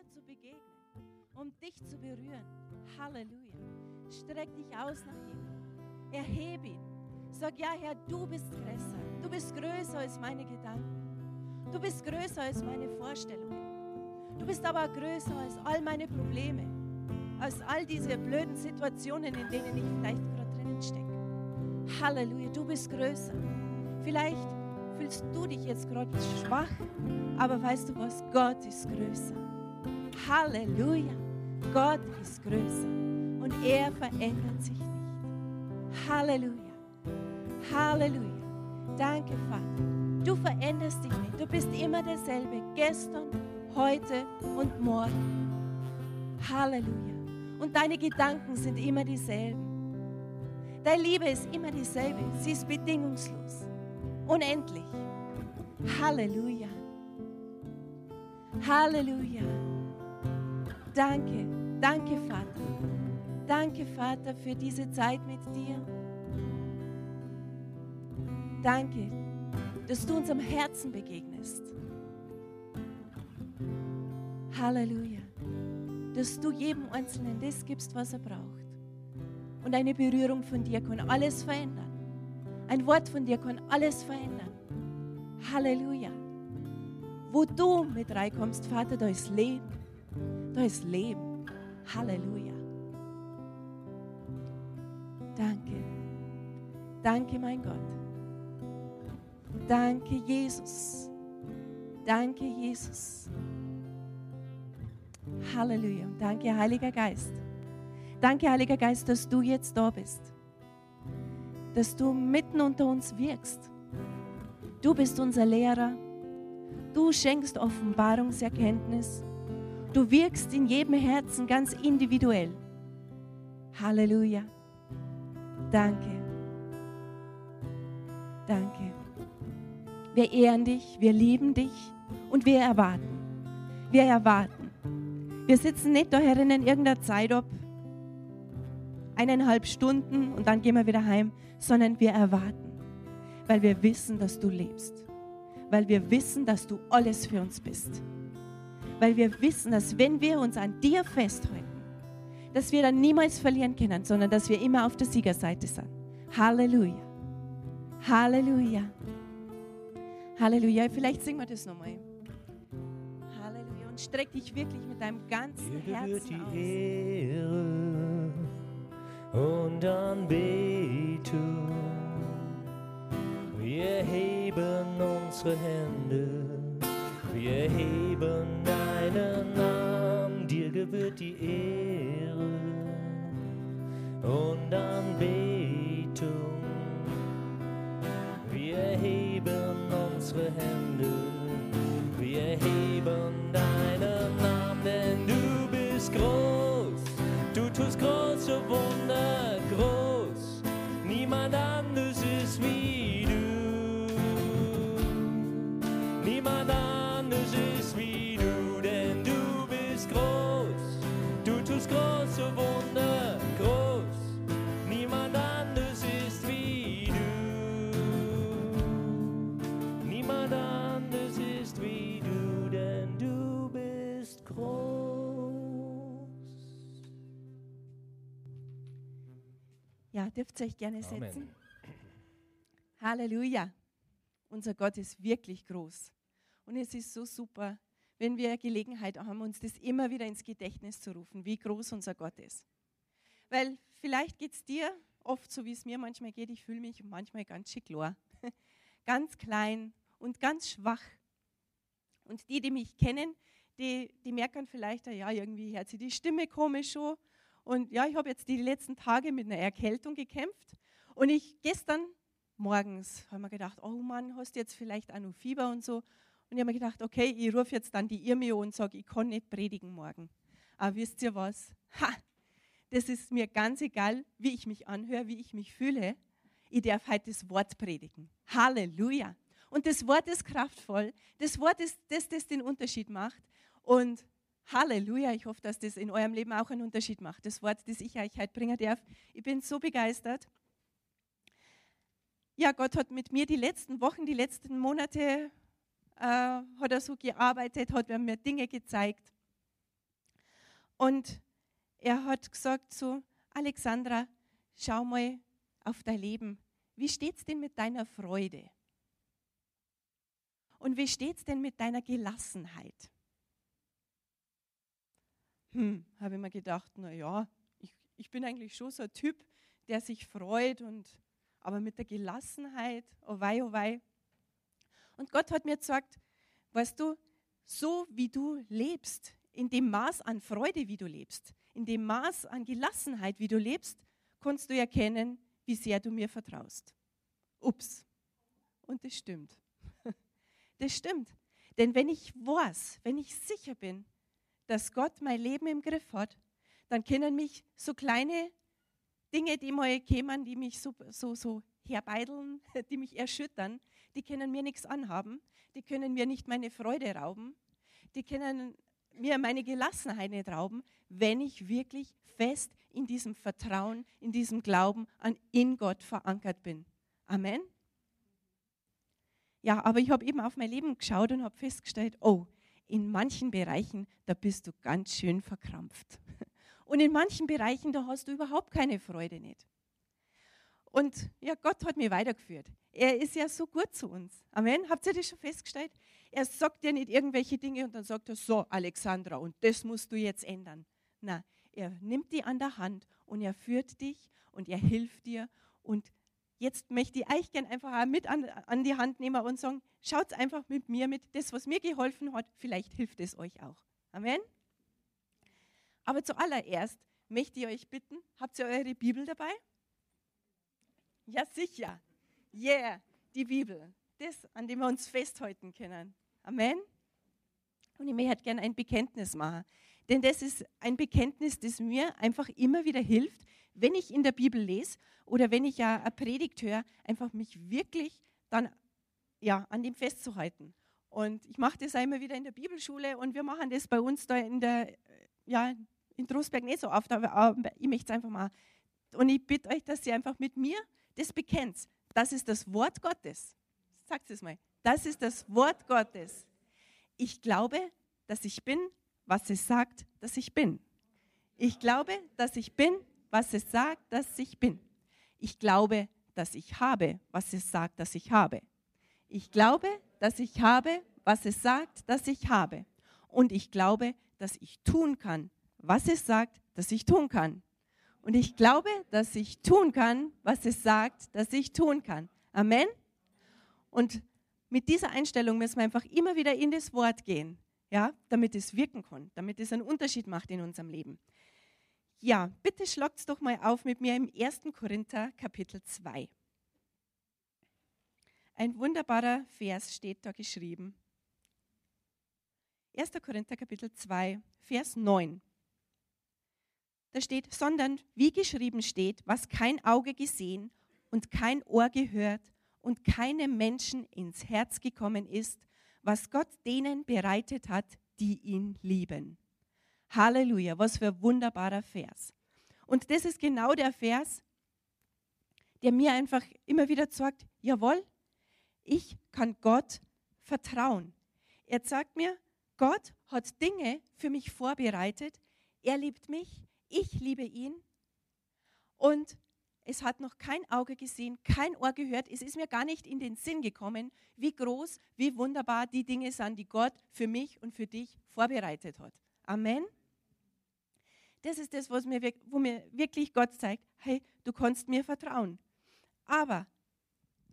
dir zu begegnen, um dich zu berühren. Halleluja. Streck dich aus nach ihm. Erhebe ihn. Sag, ja, Herr, du bist größer. Du bist größer als meine Gedanken. Du bist größer als meine Vorstellungen. Du bist aber größer als all meine Probleme, als all diese blöden Situationen, in denen ich vielleicht gerade drinnen stecke. Halleluja, du bist größer. Vielleicht fühlst du dich jetzt gerade schwach, aber weißt du was? Gott ist größer. Halleluja, Gott ist größer und er verändert sich nicht. Halleluja, Halleluja. Danke, Vater. Du veränderst dich nicht. Du bist immer derselbe, gestern, heute und morgen. Halleluja. Und deine Gedanken sind immer dieselben. Deine Liebe ist immer dieselbe. Sie ist bedingungslos. Unendlich. Halleluja. Halleluja. Danke, danke Vater. Danke Vater für diese Zeit mit dir. Danke, dass du unserem Herzen begegnest. Halleluja. Dass du jedem Einzelnen das gibst, was er braucht. Und eine Berührung von dir kann alles verändern. Ein Wort von dir kann alles verändern. Halleluja. Wo du mit reinkommst, Vater, da ist Leben. Da ist Leben. Halleluja. Danke. Danke, mein Gott. Danke, Jesus. Danke, Jesus. Halleluja. Danke, Heiliger Geist. Danke, Heiliger Geist, dass du jetzt da bist. Dass du mitten unter uns wirkst. Du bist unser Lehrer. Du schenkst Offenbarungserkenntnis. Du wirkst in jedem Herzen ganz individuell. Halleluja. Danke. Danke. Wir ehren dich, wir lieben dich und wir erwarten. Wir erwarten. Wir sitzen nicht da herinnen irgendeiner Zeit ab, eineinhalb Stunden und dann gehen wir wieder heim, sondern wir erwarten, weil wir wissen, dass du lebst, weil wir wissen, dass du alles für uns bist, weil wir wissen, dass wenn wir uns an dir festhalten, dass wir dann niemals verlieren können, sondern dass wir immer auf der Siegerseite sind. Halleluja. Halleluja. Halleluja. Vielleicht singen wir das nochmal. Halleluja. Und streck dich wirklich mit deinem ganzen Dir Herzen aus. Ehre und Anbetung. Wir heben unsere Hände, wir heben deinen Namen. Dir gebührt die Ehre und Anbetung. Wir heben unsere Hände, dürft ihr euch gerne Amen. setzen. Halleluja. Unser Gott ist wirklich groß. Und es ist so super, wenn wir Gelegenheit haben, uns das immer wieder ins Gedächtnis zu rufen, wie groß unser Gott ist. Weil vielleicht geht es dir oft so, wie es mir manchmal geht. Ich fühle mich manchmal ganz schick klar. ganz klein und ganz schwach. Und die, die mich kennen, die, die merken vielleicht, ja, irgendwie hört sich die Stimme komisch schon. Und ja, ich habe jetzt die letzten Tage mit einer Erkältung gekämpft. Und ich gestern morgens habe mir gedacht, oh Mann, hast du jetzt vielleicht auch noch Fieber und so. Und ich habe mir gedacht, okay, ich rufe jetzt dann die Irmio und sage, ich kann nicht predigen morgen. Aber wisst ihr was? Ha, das ist mir ganz egal, wie ich mich anhöre, wie ich mich fühle. Ich darf heute das Wort predigen. Halleluja. Und das Wort ist kraftvoll. Das Wort ist das, das den Unterschied macht. Und Halleluja, ich hoffe, dass das in eurem Leben auch einen Unterschied macht. Das Wort, das ich euch heute bringen darf. Ich bin so begeistert. Ja, Gott hat mit mir die letzten Wochen, die letzten Monate, äh, hat er so gearbeitet, hat mir Dinge gezeigt. Und er hat gesagt so, Alexandra, schau mal auf dein Leben. Wie steht's denn mit deiner Freude? Und wie steht's denn mit deiner Gelassenheit? Hm, habe ich mir gedacht, na ja, ich, ich bin eigentlich schon so ein Typ, der sich freut und aber mit der Gelassenheit, oh wei, oh wei. Und Gott hat mir gesagt, weißt du, so wie du lebst, in dem Maß an Freude, wie du lebst, in dem Maß an Gelassenheit, wie du lebst, kannst du erkennen, wie sehr du mir vertraust. Ups. Und das stimmt. Das stimmt. Denn wenn ich weiß, wenn ich sicher bin, dass Gott mein Leben im Griff hat, dann können mich so kleine Dinge, die mal kämen, die mich so, so, so herbeideln, die mich erschüttern, die können mir nichts anhaben, die können mir nicht meine Freude rauben, die können mir meine Gelassenheit nicht rauben, wenn ich wirklich fest in diesem Vertrauen, in diesem Glauben an in Gott verankert bin. Amen. Ja, aber ich habe eben auf mein Leben geschaut und habe festgestellt, oh, in manchen Bereichen, da bist du ganz schön verkrampft. Und in manchen Bereichen, da hast du überhaupt keine Freude nicht. Und ja, Gott hat mich weitergeführt. Er ist ja so gut zu uns. Amen. Habt ihr das schon festgestellt? Er sagt ja nicht irgendwelche Dinge und dann sagt er, so, Alexandra, und das musst du jetzt ändern. Na, er nimmt die an der Hand und er führt dich und er hilft dir. Und jetzt möchte ich euch gerne einfach auch mit an, an die Hand nehmen und sagen, schaut einfach mit mir mit. Das, was mir geholfen hat, vielleicht hilft es euch auch. Amen. Aber zuallererst möchte ich euch bitten, habt ihr eure Bibel dabei? Ja, sicher. Yeah, die Bibel. Das, an dem wir uns festhalten können. Amen. Und ich möchte gerne ein Bekenntnis machen. Denn das ist ein Bekenntnis, das mir einfach immer wieder hilft, wenn ich in der Bibel lese oder wenn ich ja eine Predigt höre, einfach mich wirklich dann ja, an dem festzuhalten. Und ich mache das immer wieder in der Bibelschule und wir machen das bei uns da in der, ja, in Trostberg nicht so oft, aber ich möchte es einfach mal. Und ich bitte euch, dass ihr einfach mit mir das bekennt. Das ist das Wort Gottes. Sagt es mal. Das ist das Wort Gottes. Ich glaube, dass ich bin, was es sagt, dass ich bin. Ich glaube, dass ich bin, was es sagt, dass ich bin. Ich glaube, dass ich habe, was es sagt, dass ich habe. Ich glaube, dass ich habe, was es sagt, dass ich habe. Und ich glaube, dass ich tun kann, was es sagt, dass ich tun kann. Und ich glaube, dass ich tun kann, was es sagt, dass ich tun kann. Amen. Und mit dieser Einstellung müssen wir einfach immer wieder in das Wort gehen, ja, damit es wirken kann, damit es einen Unterschied macht in unserem Leben. Ja, bitte schlagt es doch mal auf mit mir im 1. Korinther Kapitel 2. Ein wunderbarer Vers steht da geschrieben. 1. Korinther Kapitel 2, Vers 9 da steht, sondern wie geschrieben steht, was kein Auge gesehen und kein Ohr gehört und keinem Menschen ins Herz gekommen ist, was Gott denen bereitet hat, die ihn lieben. Halleluja, was für ein wunderbarer Vers. Und das ist genau der Vers, der mir einfach immer wieder sagt, jawohl, ich kann Gott vertrauen. Er sagt mir, Gott hat Dinge für mich vorbereitet, er liebt mich, ich liebe ihn und es hat noch kein Auge gesehen, kein Ohr gehört. Es ist mir gar nicht in den Sinn gekommen, wie groß, wie wunderbar die Dinge sind, die Gott für mich und für dich vorbereitet hat. Amen. Das ist das, was mir, wo mir wirklich Gott zeigt, hey, du kannst mir vertrauen. Aber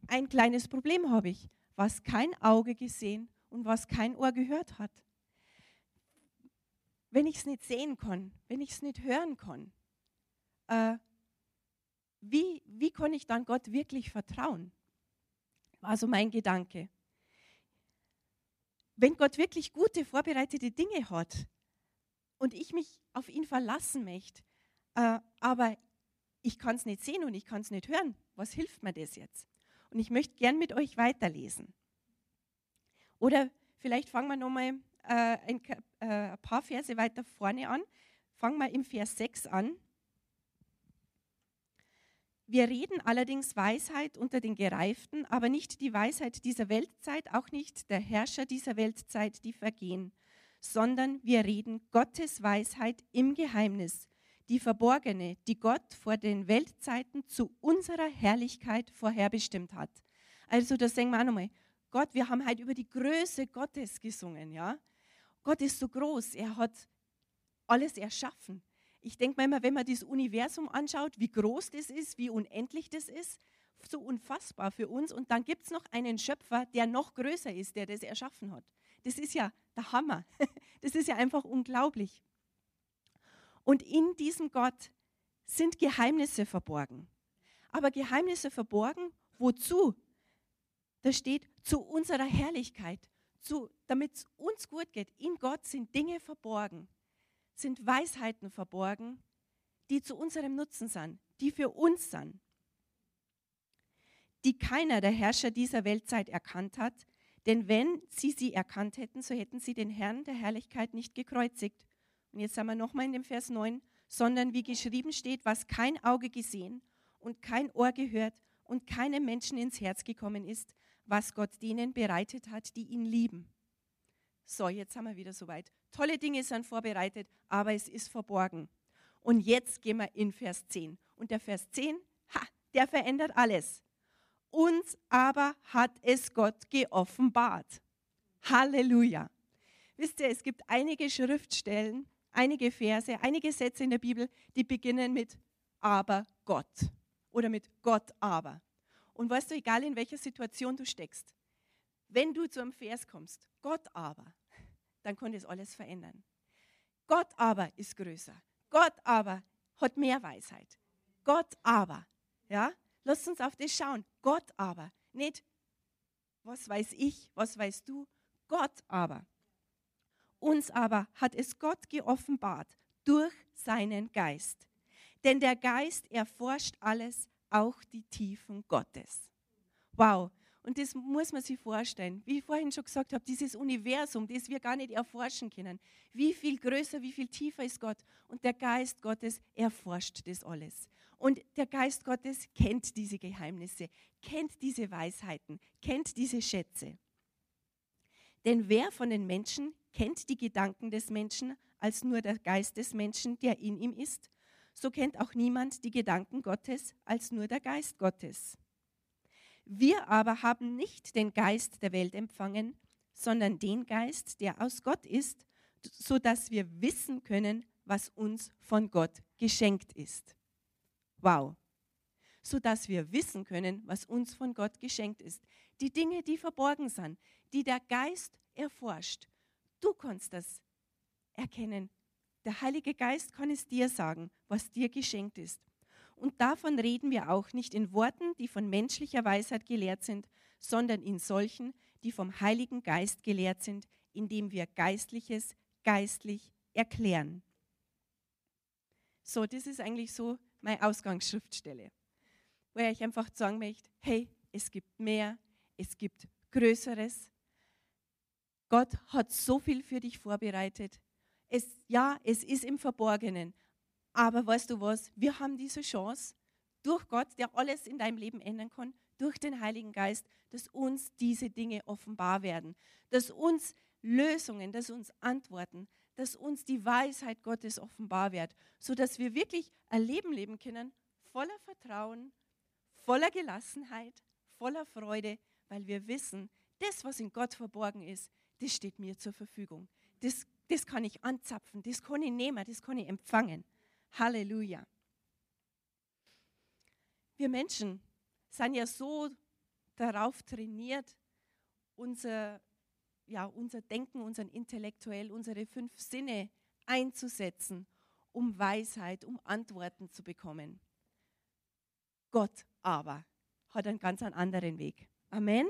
ein kleines Problem habe ich, was kein Auge gesehen und was kein Ohr gehört hat wenn ich es nicht sehen kann, wenn ich es nicht hören kann, äh, wie, wie kann ich dann Gott wirklich vertrauen? War so mein Gedanke. Wenn Gott wirklich gute, vorbereitete Dinge hat und ich mich auf ihn verlassen möchte, äh, aber ich kann es nicht sehen und ich kann es nicht hören, was hilft mir das jetzt? Und ich möchte gern mit euch weiterlesen. Oder vielleicht fangen wir nochmal äh, ein, äh, ein paar Verse weiter vorne an. Fangen wir im Vers 6 an. Wir reden allerdings Weisheit unter den Gereiften, aber nicht die Weisheit dieser Weltzeit, auch nicht der Herrscher dieser Weltzeit, die vergehen, sondern wir reden Gottes Weisheit im Geheimnis, die verborgene, die Gott vor den Weltzeiten zu unserer Herrlichkeit vorherbestimmt hat. Also das singen wir auch nochmal. Gott, wir haben heute über die Größe Gottes gesungen, ja. Gott ist so groß, er hat alles erschaffen. Ich denke mir immer, wenn man das Universum anschaut, wie groß das ist, wie unendlich das ist, so unfassbar für uns. Und dann gibt es noch einen Schöpfer, der noch größer ist, der das erschaffen hat. Das ist ja der Hammer. Das ist ja einfach unglaublich. Und in diesem Gott sind Geheimnisse verborgen. Aber Geheimnisse verborgen, wozu? Da steht zu unserer Herrlichkeit, damit es uns gut geht. In Gott sind Dinge verborgen, sind Weisheiten verborgen, die zu unserem Nutzen sind, die für uns sind, die keiner der Herrscher dieser Weltzeit erkannt hat, denn wenn sie sie erkannt hätten, so hätten sie den Herrn der Herrlichkeit nicht gekreuzigt. Und jetzt sind wir nochmal in dem Vers 9, sondern wie geschrieben steht, was kein Auge gesehen und kein Ohr gehört und keinem Menschen ins Herz gekommen ist, was Gott denen bereitet hat, die ihn lieben. So, jetzt haben wir wieder soweit. Tolle Dinge sind vorbereitet, aber es ist verborgen. Und jetzt gehen wir in Vers 10. Und der Vers 10, ha, der verändert alles. Uns aber hat es Gott geoffenbart. Halleluja. Wisst ihr, es gibt einige Schriftstellen, einige Verse, einige Sätze in der Bibel, die beginnen mit aber Gott oder mit Gott aber. Und weißt du, egal in welcher Situation du steckst, wenn du zu einem Vers kommst, Gott aber, dann kann das alles verändern. Gott aber ist größer. Gott aber hat mehr Weisheit. Gott aber, ja, lasst uns auf das schauen. Gott aber, nicht was weiß ich, was weißt du, Gott aber. Uns aber hat es Gott geoffenbart durch seinen Geist. Denn der Geist erforscht alles, auch die Tiefen Gottes. Wow. Und das muss man sich vorstellen. Wie ich vorhin schon gesagt habe, dieses Universum, das wir gar nicht erforschen können. Wie viel größer, wie viel tiefer ist Gott? Und der Geist Gottes erforscht das alles. Und der Geist Gottes kennt diese Geheimnisse, kennt diese Weisheiten, kennt diese Schätze. Denn wer von den Menschen kennt die Gedanken des Menschen als nur der Geist des Menschen, der in ihm ist? So kennt auch niemand die Gedanken Gottes als nur der Geist Gottes. Wir aber haben nicht den Geist der Welt empfangen, sondern den Geist, der aus Gott ist, so dass wir wissen können, was uns von Gott geschenkt ist. Wow. So dass wir wissen können, was uns von Gott geschenkt ist. Die Dinge, die verborgen sind, die der Geist erforscht. Du kannst das erkennen. Der Heilige Geist kann es dir sagen, was dir geschenkt ist. Und davon reden wir auch nicht in Worten, die von menschlicher Weisheit gelehrt sind, sondern in solchen, die vom Heiligen Geist gelehrt sind, indem wir Geistliches geistlich erklären. So, das ist eigentlich so meine Ausgangsschriftstelle, wo ich einfach sagen möchte, hey, es gibt mehr, es gibt Größeres. Gott hat so viel für dich vorbereitet. Es, ja, es ist im Verborgenen, aber weißt du was, wir haben diese Chance durch Gott, der alles in deinem Leben ändern kann, durch den Heiligen Geist, dass uns diese Dinge offenbar werden, dass uns Lösungen, dass uns Antworten, dass uns die Weisheit Gottes offenbar wird, sodass wir wirklich ein Leben leben können, voller Vertrauen, voller Gelassenheit, voller Freude, weil wir wissen, das, was in Gott verborgen ist, das steht mir zur Verfügung. Das, das kann ich anzapfen, das kann ich nehmen, das kann ich empfangen. Halleluja. Wir Menschen sind ja so darauf trainiert, unser ja, unser Denken, unseren Intellektuell, unsere fünf Sinne einzusetzen, um Weisheit, um Antworten zu bekommen. Gott aber hat einen ganz anderen Weg. Amen.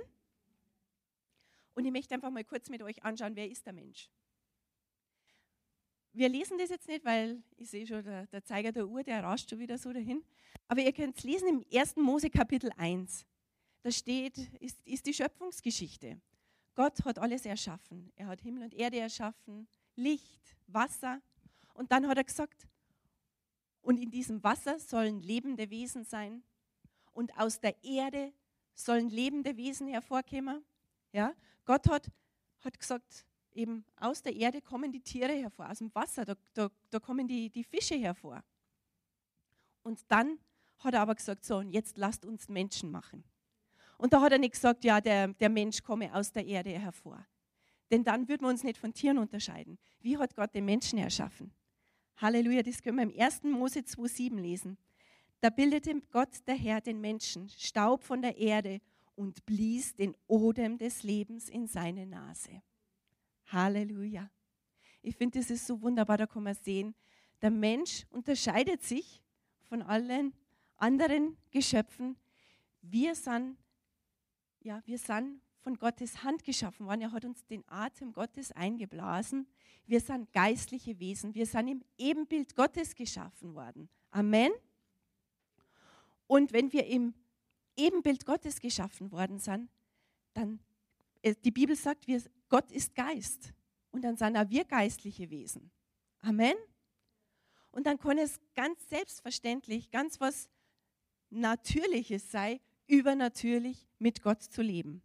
Und ich möchte einfach mal kurz mit euch anschauen, wer ist der Mensch? Wir lesen das jetzt nicht, weil ich sehe schon, der, der Zeiger der Uhr, der rauscht schon wieder so dahin. Aber ihr könnt es lesen im 1. Mose Kapitel 1. Da steht, ist, ist die Schöpfungsgeschichte. Gott hat alles erschaffen. Er hat Himmel und Erde erschaffen, Licht, Wasser. Und dann hat er gesagt, und in diesem Wasser sollen lebende Wesen sein. Und aus der Erde sollen lebende Wesen hervorkommen. Ja? Gott hat, hat gesagt, eben aus der Erde kommen die Tiere hervor, aus dem Wasser, da, da, da kommen die, die Fische hervor. Und dann hat er aber gesagt, so, und jetzt lasst uns Menschen machen. Und da hat er nicht gesagt, ja, der, der Mensch komme aus der Erde hervor. Denn dann würden wir uns nicht von Tieren unterscheiden. Wie hat Gott den Menschen erschaffen? Halleluja, das können wir im 1. Mose 2,7 lesen. Da bildete Gott der Herr den Menschen, Staub von der Erde und blies den Odem des Lebens in seine Nase. Halleluja. Ich finde, das ist so wunderbar, da kann man sehen, der Mensch unterscheidet sich von allen anderen Geschöpfen. Wir sind, ja, wir sind von Gottes Hand geschaffen worden. Er hat uns den Atem Gottes eingeblasen. Wir sind geistliche Wesen. Wir sind im Ebenbild Gottes geschaffen worden. Amen. Und wenn wir im Ebenbild Gottes geschaffen worden sind, dann, äh, die Bibel sagt, wir, Gott ist Geist. Und dann sind auch wir geistliche Wesen. Amen. Und dann kann es ganz selbstverständlich, ganz was Natürliches sein, übernatürlich mit Gott zu leben.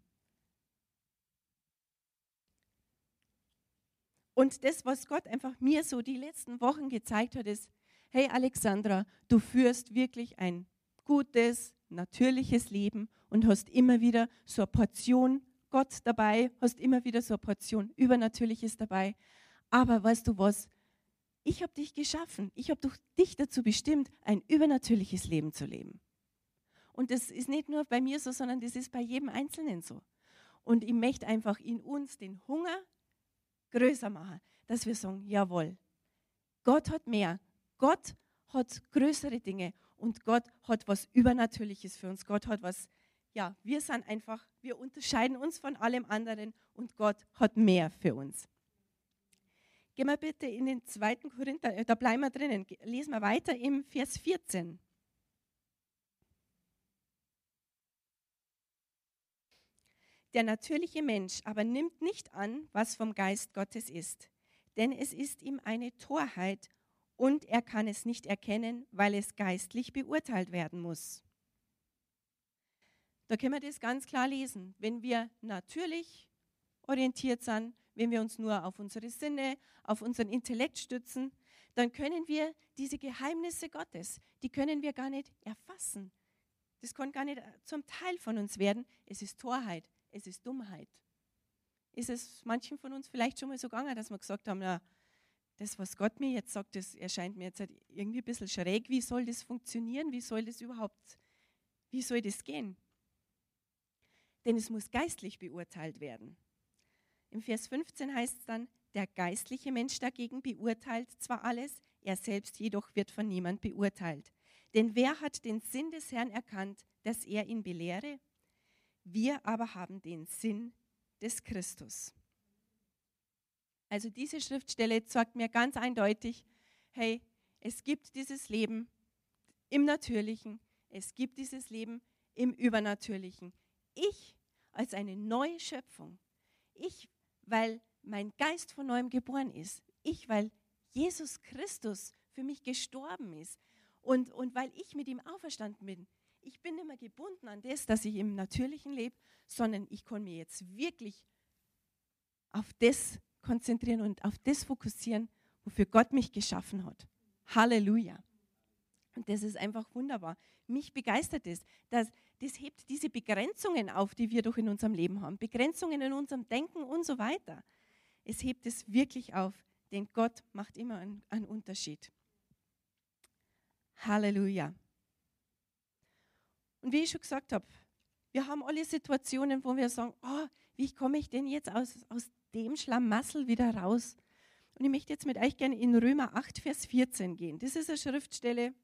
Und das, was Gott einfach mir so die letzten Wochen gezeigt hat, ist, hey Alexandra, du führst wirklich ein gutes, natürliches Leben und hast immer wieder so eine Portion Gott dabei, hast immer wieder so eine Portion Übernatürliches dabei. Aber weißt du was? Ich habe dich geschaffen. Ich habe dich dazu bestimmt, ein übernatürliches Leben zu leben. Und das ist nicht nur bei mir so, sondern das ist bei jedem Einzelnen so. Und ich möchte einfach in uns den Hunger größer machen, dass wir sagen, jawohl, Gott hat mehr. Gott hat größere Dinge und Gott hat was Übernatürliches für uns. Gott hat was, ja, wir sind einfach, wir unterscheiden uns von allem anderen und Gott hat mehr für uns. Gehen wir bitte in den zweiten Korinther, äh, da bleiben wir drinnen, lesen wir weiter im Vers 14. Der natürliche Mensch aber nimmt nicht an, was vom Geist Gottes ist, denn es ist ihm eine Torheit und er kann es nicht erkennen, weil es geistlich beurteilt werden muss. Da können wir das ganz klar lesen. Wenn wir natürlich orientiert sind, wenn wir uns nur auf unsere Sinne, auf unseren Intellekt stützen, dann können wir diese Geheimnisse Gottes, die können wir gar nicht erfassen. Das kann gar nicht zum Teil von uns werden. Es ist Torheit, es ist Dummheit. Ist es manchen von uns vielleicht schon mal so gegangen, dass wir gesagt haben, na, das, was Gott mir jetzt sagt, das erscheint mir jetzt halt irgendwie ein bisschen schräg. Wie soll das funktionieren? Wie soll das überhaupt, wie soll das gehen? Denn es muss geistlich beurteilt werden. Im Vers 15 heißt es dann, der geistliche Mensch dagegen beurteilt zwar alles, er selbst jedoch wird von niemand beurteilt. Denn wer hat den Sinn des Herrn erkannt, dass er ihn belehre? Wir aber haben den Sinn des Christus. Also diese Schriftstelle sagt mir ganz eindeutig, hey, es gibt dieses Leben im Natürlichen, es gibt dieses Leben im Übernatürlichen. Ich als eine neue Schöpfung, ich, weil mein Geist von neuem geboren ist, ich, weil Jesus Christus für mich gestorben ist und, und weil ich mit ihm auferstanden bin, ich bin nicht mehr gebunden an das, dass ich im Natürlichen lebe, sondern ich kann mir jetzt wirklich auf das konzentrieren und auf das fokussieren, wofür Gott mich geschaffen hat. Halleluja. Und das ist einfach wunderbar. Mich begeistert es. Das, das hebt diese Begrenzungen auf, die wir doch in unserem Leben haben. Begrenzungen in unserem Denken und so weiter. Es hebt es wirklich auf, denn Gott macht immer einen, einen Unterschied. Halleluja. Und wie ich schon gesagt habe, wir haben alle Situationen, wo wir sagen, oh, wie komme ich denn jetzt aus, aus dem Schlamassel wieder raus. Und ich möchte jetzt mit euch gerne in Römer 8, Vers 14 gehen. Das ist eine Schriftstelle,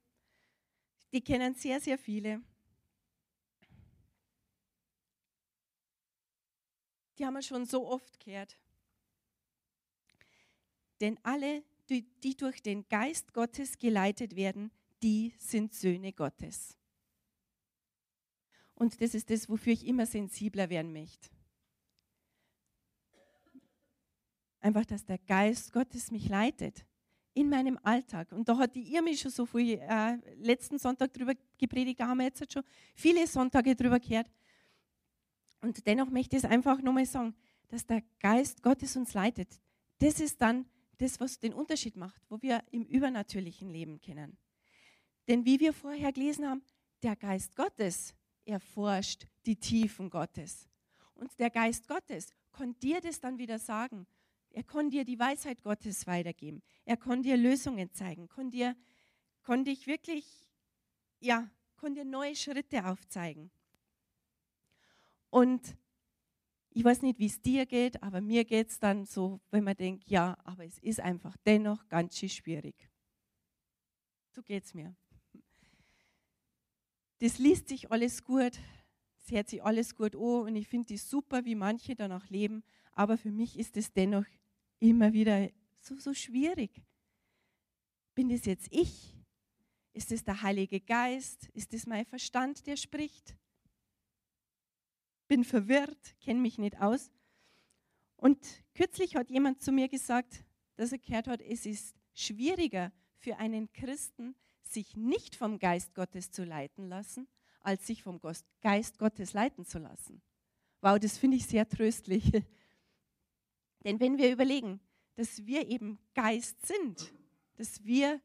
die kennen sehr, sehr viele. Die haben wir schon so oft gehört. Denn alle, die, die durch den Geist Gottes geleitet werden, die sind Söhne Gottes. Und das ist das, wofür ich immer sensibler werden möchte. Einfach, dass der Geist Gottes mich leitet in meinem Alltag. Und da hat die Irmi schon so viel äh, letzten Sonntag drüber gepredigt, da haben wir jetzt halt schon viele Sonntage drüber gehört. Und dennoch möchte ich es einfach nochmal sagen, dass der Geist Gottes uns leitet. Das ist dann das, was den Unterschied macht, wo wir im übernatürlichen Leben kennen. Denn wie wir vorher gelesen haben, der Geist Gottes erforscht die Tiefen Gottes. Und der Geist Gottes kann dir das dann wieder sagen. Er kann dir die Weisheit Gottes weitergeben. Er kann dir Lösungen zeigen, kann dir, kann dich wirklich, ja, kann dir neue Schritte aufzeigen. Und ich weiß nicht, wie es dir geht, aber mir geht es dann so, wenn man denkt, ja, aber es ist einfach dennoch ganz schön schwierig. So geht es mir. Das liest sich alles gut, es hört sich alles gut an und ich finde es super, wie manche danach leben, aber für mich ist es dennoch immer wieder so, so schwierig. Bin das jetzt ich? Ist es der Heilige Geist? Ist es mein Verstand, der spricht? Bin verwirrt, kenne mich nicht aus. Und kürzlich hat jemand zu mir gesagt, dass er gehört hat, es ist schwieriger für einen Christen, sich nicht vom Geist Gottes zu leiten lassen, als sich vom Geist Gottes leiten zu lassen. Wow, das finde ich sehr tröstlich. Denn wenn wir überlegen, dass wir eben Geist sind, dass wir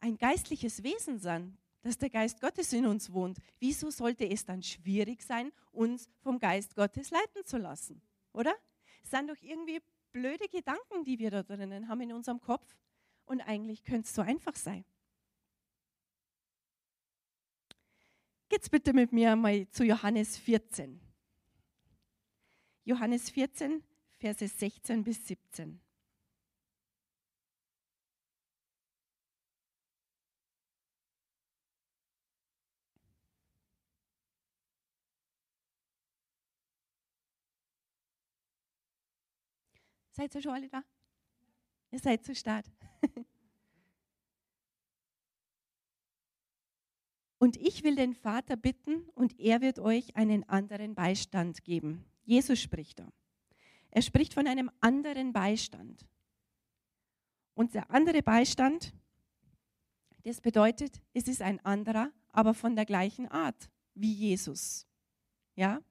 ein geistliches Wesen sind, dass der Geist Gottes in uns wohnt, wieso sollte es dann schwierig sein, uns vom Geist Gottes leiten zu lassen? Oder? Es sind doch irgendwie blöde Gedanken, die wir da drinnen haben in unserem Kopf. Und eigentlich könnte es so einfach sein. Geht's bitte mit mir mal zu Johannes 14. Johannes 14, Verse 16 bis 17. Seid ihr schon alle da? Ihr seid zu Start. Und ich will den Vater bitten und er wird euch einen anderen Beistand geben. Jesus spricht da. Er spricht von einem anderen Beistand. Und der andere Beistand, das bedeutet, es ist ein anderer, aber von der gleichen Art wie Jesus. Ja?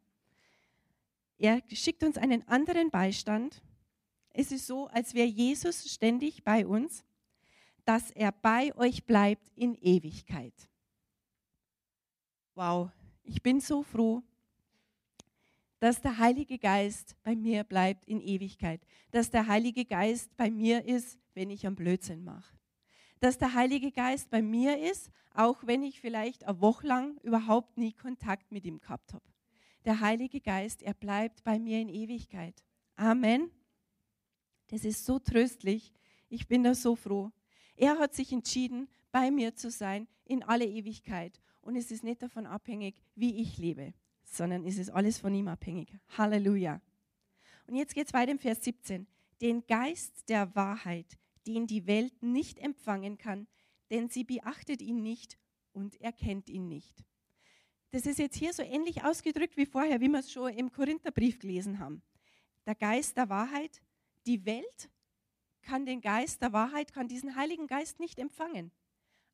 Er schickt uns einen anderen Beistand. Es ist so, als wäre Jesus ständig bei uns, dass er bei euch bleibt in Ewigkeit. Wow, ich bin so froh, dass der Heilige Geist bei mir bleibt in Ewigkeit, dass der Heilige Geist bei mir ist, wenn ich am Blödsinn mache, dass der Heilige Geist bei mir ist, auch wenn ich vielleicht eine Woche lang überhaupt nie Kontakt mit ihm gehabt habe. Der Heilige Geist, er bleibt bei mir in Ewigkeit. Amen. Das ist so tröstlich. Ich bin da so froh. Er hat sich entschieden, bei mir zu sein in alle Ewigkeit und es ist nicht davon abhängig, wie ich lebe, sondern es ist alles von ihm abhängig. Halleluja. Und jetzt geht es weiter im Vers 17. Den Geist der Wahrheit, den die Welt nicht empfangen kann, denn sie beachtet ihn nicht und erkennt ihn nicht. Das ist jetzt hier so ähnlich ausgedrückt wie vorher, wie wir es schon im Korintherbrief gelesen haben. Der Geist der Wahrheit, die Welt kann den Geist der Wahrheit, kann diesen Heiligen Geist nicht empfangen.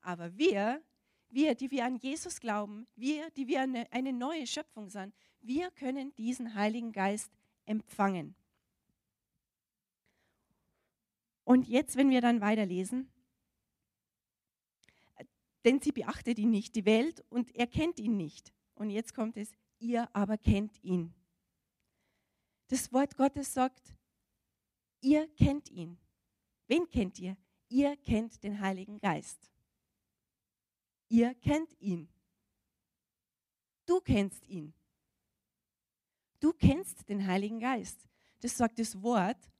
Aber wir, wir, die wir an Jesus glauben, wir, die wir eine, neue Schöpfung sind, wir können diesen Heiligen Geist empfangen. Und jetzt, wenn wir dann weiterlesen, denn sie beachtet ihn nicht, die Welt, und er kennt ihn nicht. Und jetzt kommt es, ihr aber kennt ihn. Das Wort Gottes sagt, ihr kennt ihn. Wen kennt ihr? Ihr kennt den Heiligen Geist. Ihr kennt ihn. Du kennst ihn. Du kennst den Heiligen Geist. Das sagt das Wort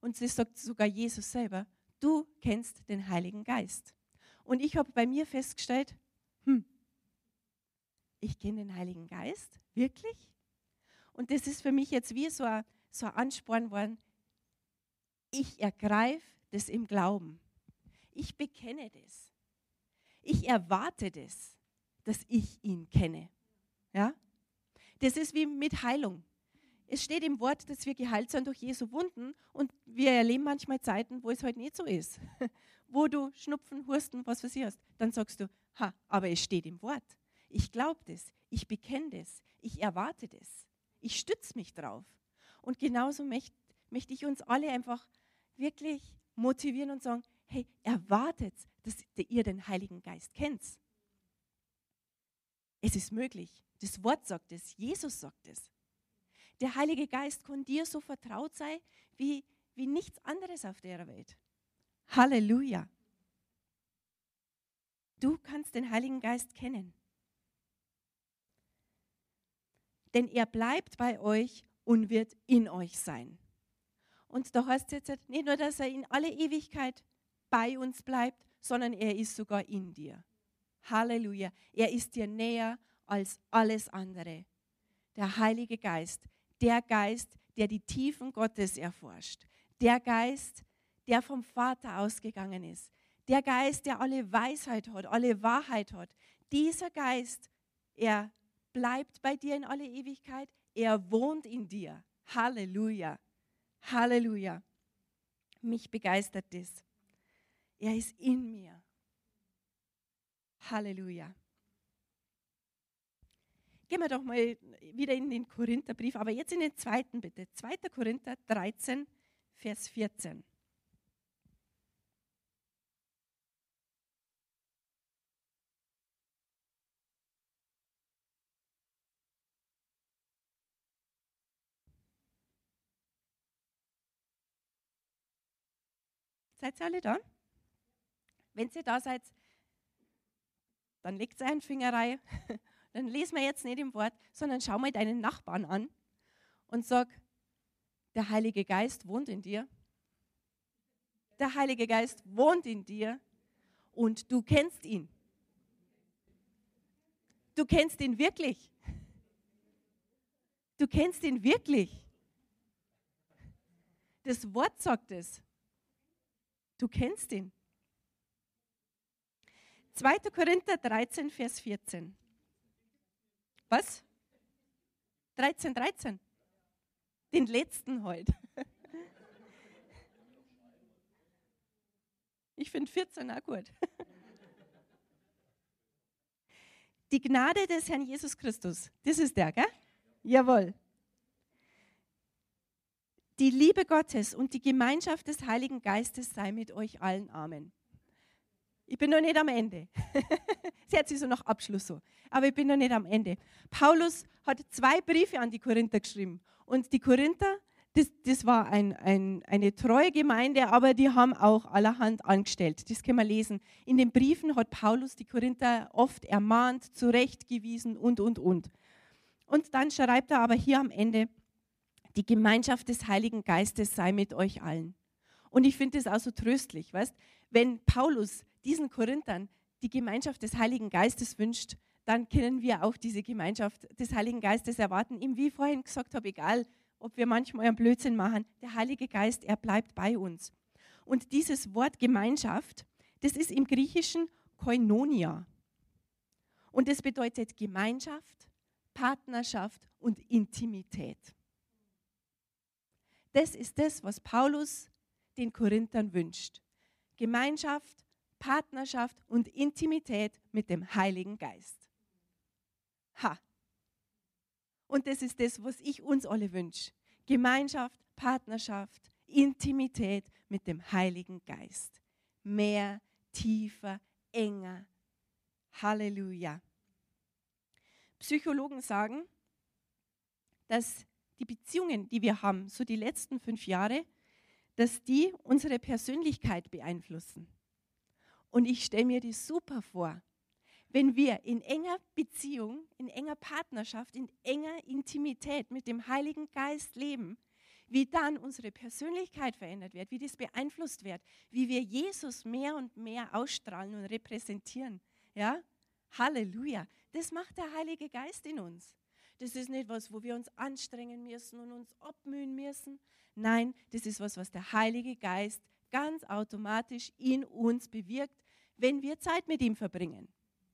und das sagt sogar Jesus selber. Du kennst den Heiligen Geist. Und ich habe bei mir festgestellt, hm, ich kenne den Heiligen Geist, wirklich? Und das ist für mich jetzt wie so ein, so ein Ansporn worden. Ich ergreife das im Glauben. Ich bekenne das. Ich erwarte das, dass ich ihn kenne. Ja? Das ist wie mit Heilung. Es steht im Wort, dass wir geheilt sind durch Jesu Wunden und wir erleben manchmal Zeiten, wo es halt nicht so ist. wo du Schnupfen, Husten, was für sie hast. Dann sagst du, ha, aber es steht im Wort. Ich glaube das, ich bekenne das, ich erwarte das, ich stütze mich drauf. Und genauso möchte möchte ich uns alle einfach wirklich motivieren und sagen, hey, erwartet, dass ihr den Heiligen Geist kennt. Es ist möglich. Das Wort sagt es, Jesus sagt es. Der Heilige Geist kann dir so vertraut sein wie, wie nichts anderes auf der Welt. Halleluja. Du kannst den Heiligen Geist kennen. Denn er bleibt bei euch und wird in euch sein. Und da heißt es jetzt nicht nur, dass er in alle Ewigkeit bei uns bleibt, sondern er ist sogar in dir. Halleluja. Er ist dir näher als alles andere. Der Heilige Geist, der Geist, der die Tiefen Gottes erforscht. Der Geist, der vom Vater ausgegangen ist. Der Geist, der alle Weisheit hat, alle Wahrheit hat. Dieser Geist, er bleibt bei dir in alle Ewigkeit. Er wohnt in dir. Halleluja. Halleluja. Mich begeistert das. Er ist in mir. Halleluja. Gehen wir doch mal wieder in den Korintherbrief, aber jetzt in den zweiten bitte. 2. Korinther 13, Vers 14. Seid ihr alle da? Wenn ihr da seid, dann legt einen Finger rein. Dann lesen wir jetzt nicht im Wort, sondern schau mal deinen Nachbarn an und sag, der Heilige Geist wohnt in dir. Der Heilige Geist wohnt in dir und du kennst ihn. Du kennst ihn wirklich. Du kennst ihn wirklich. Das Wort sagt es. Du kennst ihn. 2. Korinther 13, Vers 14. Was? 13, 13. Den letzten heute. Ich finde 14 auch gut. Die Gnade des Herrn Jesus Christus, das ist der, gell? Jawohl die Liebe Gottes und die Gemeinschaft des Heiligen Geistes sei mit euch allen. Amen. Ich bin noch nicht am Ende. Sie hat sich so nach Abschluss so. Aber ich bin noch nicht am Ende. Paulus hat zwei Briefe an die Korinther geschrieben. Und die Korinther, das, das war ein, ein, eine treue Gemeinde, aber die haben auch allerhand angestellt. Das können wir lesen. In den Briefen hat Paulus die Korinther oft ermahnt, zurechtgewiesen und, und, und. Und dann schreibt er aber hier am Ende, die Gemeinschaft des Heiligen Geistes sei mit euch allen. Und ich finde das auch so tröstlich, weißt, wenn Paulus diesen Korinthern die Gemeinschaft des Heiligen Geistes wünscht, dann können wir auch diese Gemeinschaft des Heiligen Geistes erwarten. Ihm, wie ich vorhin gesagt habe, egal, ob wir manchmal einen Blödsinn machen, der Heilige Geist, er bleibt bei uns. Und dieses Wort Gemeinschaft, das ist im Griechischen Koinonia. Und das bedeutet Gemeinschaft, Partnerschaft und Intimität. Das ist das, was Paulus den Korinthern wünscht. Gemeinschaft, Partnerschaft und Intimität mit dem Heiligen Geist. Ha. Und das ist das, was ich uns alle wünsche. Gemeinschaft, Partnerschaft, Intimität mit dem Heiligen Geist. Mehr, tiefer, enger. Halleluja. Psychologen sagen, dass die Beziehungen, die wir haben, so die letzten fünf Jahre, dass die unsere Persönlichkeit beeinflussen. Und ich stelle mir das super vor, wenn wir in enger Beziehung, in enger Partnerschaft, in enger Intimität mit dem Heiligen Geist leben, wie dann unsere Persönlichkeit verändert wird, wie das beeinflusst wird, wie wir Jesus mehr und mehr ausstrahlen und repräsentieren. Ja? Halleluja. Das macht der Heilige Geist in uns. Das ist nicht was, wo wir uns anstrengen müssen und uns abmühen müssen. Nein, das ist was, was der Heilige Geist ganz automatisch in uns bewirkt, wenn wir Zeit mit ihm verbringen.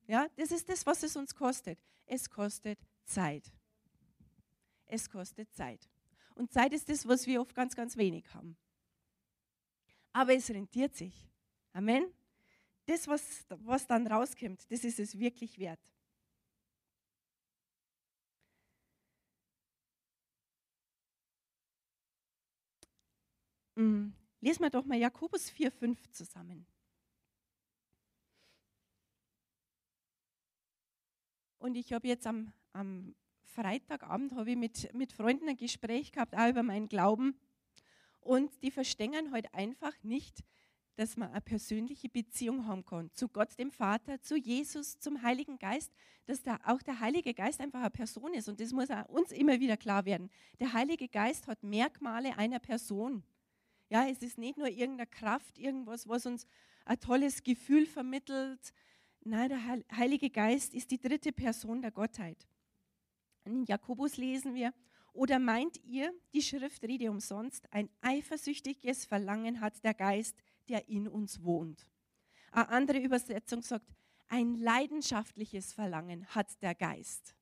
Ja, das ist das, was es uns kostet. Es kostet Zeit. Es kostet Zeit. Und Zeit ist das, was wir oft ganz, ganz wenig haben. Aber es rentiert sich. Amen. Das, was, was dann rauskommt, das ist es wirklich wert. Lesen wir doch mal Jakobus 4,5 zusammen. Und ich habe jetzt am, am Freitagabend ich mit, mit Freunden ein Gespräch gehabt, auch über meinen Glauben. Und die verstehen heute einfach nicht, dass man eine persönliche Beziehung haben kann zu Gott, dem Vater, zu Jesus, zum Heiligen Geist, dass da auch der Heilige Geist einfach eine Person ist. Und das muss uns immer wieder klar werden. Der Heilige Geist hat Merkmale einer Person. Ja, es ist nicht nur irgendeine Kraft, irgendwas, was uns ein tolles Gefühl vermittelt. Nein, der Heilige Geist ist die dritte Person der Gottheit. In Jakobus lesen wir, oder meint ihr, die Schrift rede umsonst, ein eifersüchtiges Verlangen hat der Geist, der in uns wohnt. Eine andere Übersetzung sagt, ein leidenschaftliches Verlangen hat der Geist.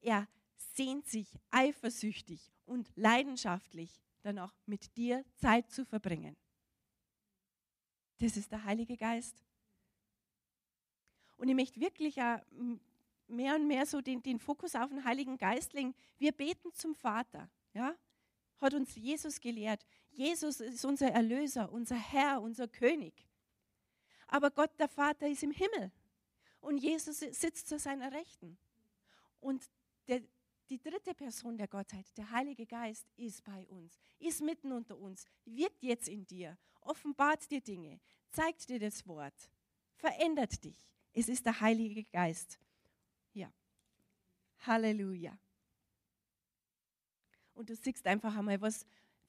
Er sehnt sich eifersüchtig und leidenschaftlich danach, mit dir Zeit zu verbringen. Das ist der Heilige Geist. Und ich möchte wirklich mehr und mehr so den, den Fokus auf den Heiligen Geist legen. Wir beten zum Vater. Ja? Hat uns Jesus gelehrt. Jesus ist unser Erlöser, unser Herr, unser König. Aber Gott, der Vater, ist im Himmel. Und Jesus sitzt zu seiner Rechten. Und der, die dritte Person der Gottheit, der Heilige Geist, ist bei uns, ist mitten unter uns, wirkt jetzt in dir, offenbart dir Dinge, zeigt dir das Wort, verändert dich. Es ist der Heilige Geist. Ja. Halleluja. Und du siehst einfach einmal, was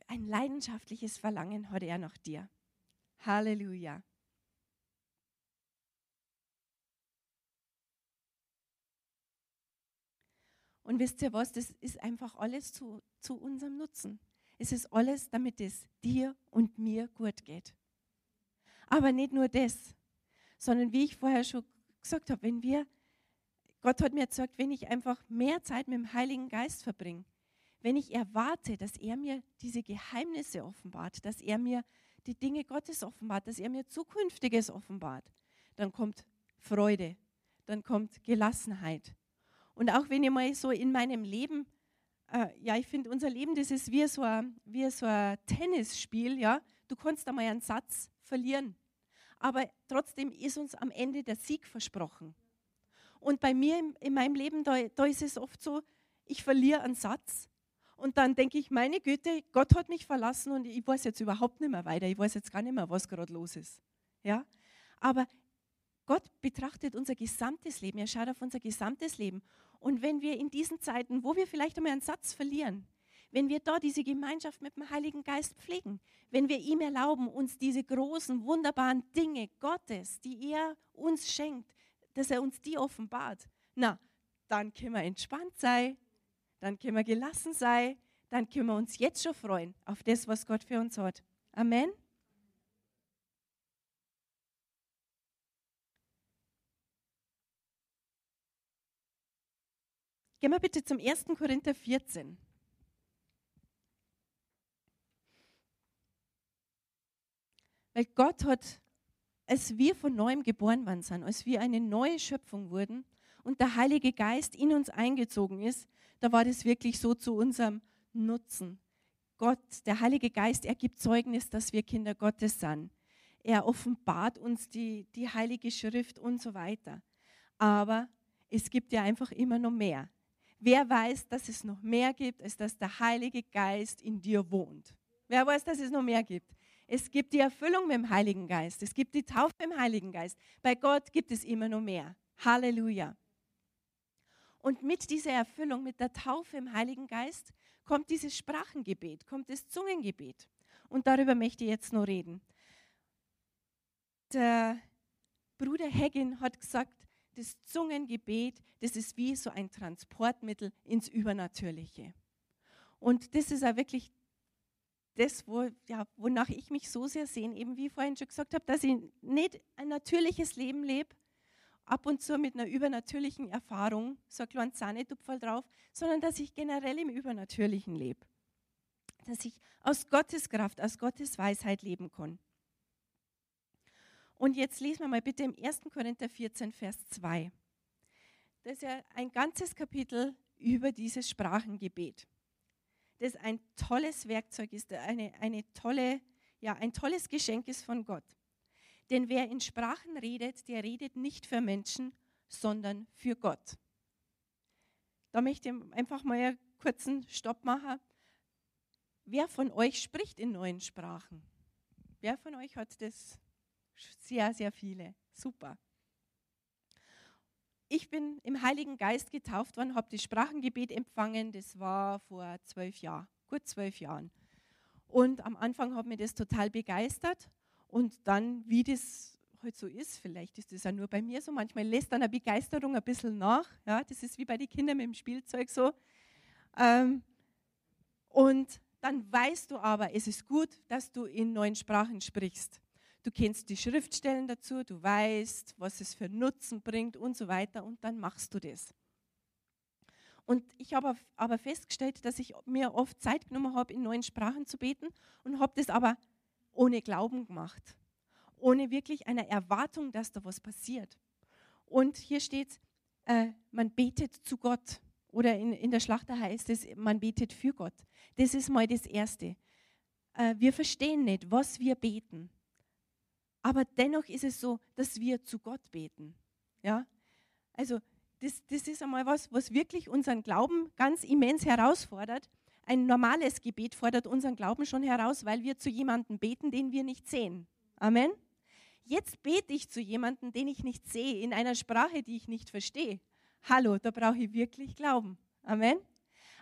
ein leidenschaftliches Verlangen hat er nach dir. Halleluja. Und wisst ihr was, das ist einfach alles zu, zu unserem Nutzen. Es ist alles, damit es dir und mir gut geht. Aber nicht nur das, sondern wie ich vorher schon gesagt habe, wenn wir, Gott hat mir gesagt, wenn ich einfach mehr Zeit mit dem Heiligen Geist verbringe, wenn ich erwarte, dass er mir diese Geheimnisse offenbart, dass er mir die Dinge Gottes offenbart, dass er mir Zukünftiges offenbart, dann kommt Freude, dann kommt Gelassenheit, und auch wenn ich mal so in meinem Leben, äh, ja, ich finde, unser Leben, das ist wie so, ein, so Tennisspiel, ja. Du kannst einmal einen Satz verlieren, aber trotzdem ist uns am Ende der Sieg versprochen. Und bei mir in, in meinem Leben, da, da ist es oft so, ich verliere einen Satz und dann denke ich, meine Güte, Gott hat mich verlassen und ich weiß jetzt überhaupt nicht mehr weiter. Ich weiß jetzt gar nicht mehr, was gerade los ist. Ja? Aber Gott betrachtet unser gesamtes Leben, er schaut auf unser gesamtes Leben. Und wenn wir in diesen Zeiten, wo wir vielleicht einmal einen Satz verlieren, wenn wir da diese Gemeinschaft mit dem Heiligen Geist pflegen, wenn wir ihm erlauben, uns diese großen, wunderbaren Dinge Gottes, die er uns schenkt, dass er uns die offenbart, na, dann können wir entspannt sein, dann können wir gelassen sein, dann können wir uns jetzt schon freuen auf das, was Gott für uns hat. Amen. Gehen wir bitte zum 1. Korinther 14. Weil Gott hat, als wir von neuem geboren worden sind, als wir eine neue Schöpfung wurden und der Heilige Geist in uns eingezogen ist, da war das wirklich so zu unserem Nutzen. Gott, der Heilige Geist, er gibt Zeugnis, dass wir Kinder Gottes sind. Er offenbart uns die, die Heilige Schrift und so weiter. Aber es gibt ja einfach immer noch mehr. Wer weiß, dass es noch mehr gibt, als dass der Heilige Geist in dir wohnt? Wer weiß, dass es noch mehr gibt? Es gibt die Erfüllung mit dem Heiligen Geist. Es gibt die Taufe im Heiligen Geist. Bei Gott gibt es immer noch mehr. Halleluja. Und mit dieser Erfüllung, mit der Taufe im Heiligen Geist, kommt dieses Sprachengebet, kommt das Zungengebet. Und darüber möchte ich jetzt noch reden. Der Bruder Haggin hat gesagt, das Zungengebet, das ist wie so ein Transportmittel ins Übernatürliche. Und das ist auch wirklich das, wo, ja, wonach ich mich so sehr sehne, eben wie ich vorhin schon gesagt habe, dass ich nicht ein natürliches Leben lebe, ab und zu mit einer übernatürlichen Erfahrung, so ein kleines Zahnetupferl drauf, sondern dass ich generell im Übernatürlichen lebe. Dass ich aus Gottes Kraft, aus Gottes Weisheit leben kann. Und jetzt lesen wir mal bitte im 1. Korinther 14, Vers 2. Das ist ja ein ganzes Kapitel über dieses Sprachengebet. das ein tolles Werkzeug ist, eine, eine tolle, ja, ein tolles Geschenk ist von Gott. Denn wer in Sprachen redet, der redet nicht für Menschen, sondern für Gott. Da möchte ich einfach mal einen kurzen Stopp machen. Wer von euch spricht in neuen Sprachen? Wer von euch hat das? Sehr, sehr viele. Super. Ich bin im Heiligen Geist getauft worden, habe das Sprachengebet empfangen. Das war vor zwölf Jahren, gut zwölf Jahren. Und am Anfang hat mich das total begeistert. Und dann, wie das halt so ist, vielleicht ist das ja nur bei mir so, manchmal lässt dann eine Begeisterung ein bisschen nach. Ja, das ist wie bei den Kindern mit dem Spielzeug so. Ähm, und dann weißt du aber, es ist gut, dass du in neuen Sprachen sprichst. Du kennst die Schriftstellen dazu, du weißt, was es für Nutzen bringt und so weiter und dann machst du das. Und ich habe aber festgestellt, dass ich mir oft Zeit genommen habe, in neuen Sprachen zu beten und habe das aber ohne Glauben gemacht, ohne wirklich eine Erwartung, dass da was passiert. Und hier steht, äh, man betet zu Gott. Oder in, in der Schlachter heißt es, man betet für Gott. Das ist mal das Erste. Äh, wir verstehen nicht, was wir beten. Aber dennoch ist es so, dass wir zu Gott beten. Ja? Also das, das ist einmal was, was wirklich unseren Glauben ganz immens herausfordert. Ein normales Gebet fordert unseren Glauben schon heraus, weil wir zu jemandem beten, den wir nicht sehen. Amen. Jetzt bete ich zu jemandem, den ich nicht sehe, in einer Sprache, die ich nicht verstehe. Hallo, da brauche ich wirklich Glauben. Amen.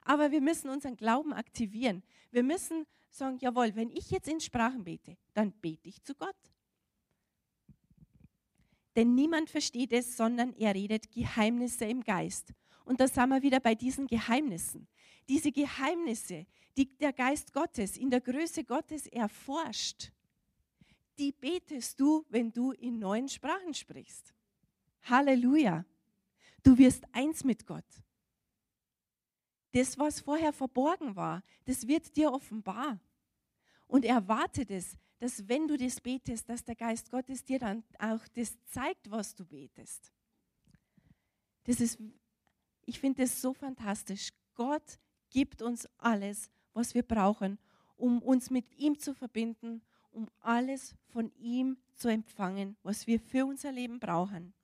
Aber wir müssen unseren Glauben aktivieren. Wir müssen sagen, jawohl, wenn ich jetzt in Sprachen bete, dann bete ich zu Gott. Denn niemand versteht es, sondern er redet Geheimnisse im Geist. Und da sind wir wieder bei diesen Geheimnissen. Diese Geheimnisse, die der Geist Gottes in der Größe Gottes erforscht, die betest du, wenn du in neuen Sprachen sprichst. Halleluja. Du wirst eins mit Gott. Das, was vorher verborgen war, das wird dir offenbar. Und erwarte es, dass wenn du das betest, dass der Geist Gottes dir dann auch das zeigt, was du betest. Das ist, ich finde das so fantastisch. Gott gibt uns alles, was wir brauchen, um uns mit ihm zu verbinden, um alles von ihm zu empfangen, was wir für unser Leben brauchen.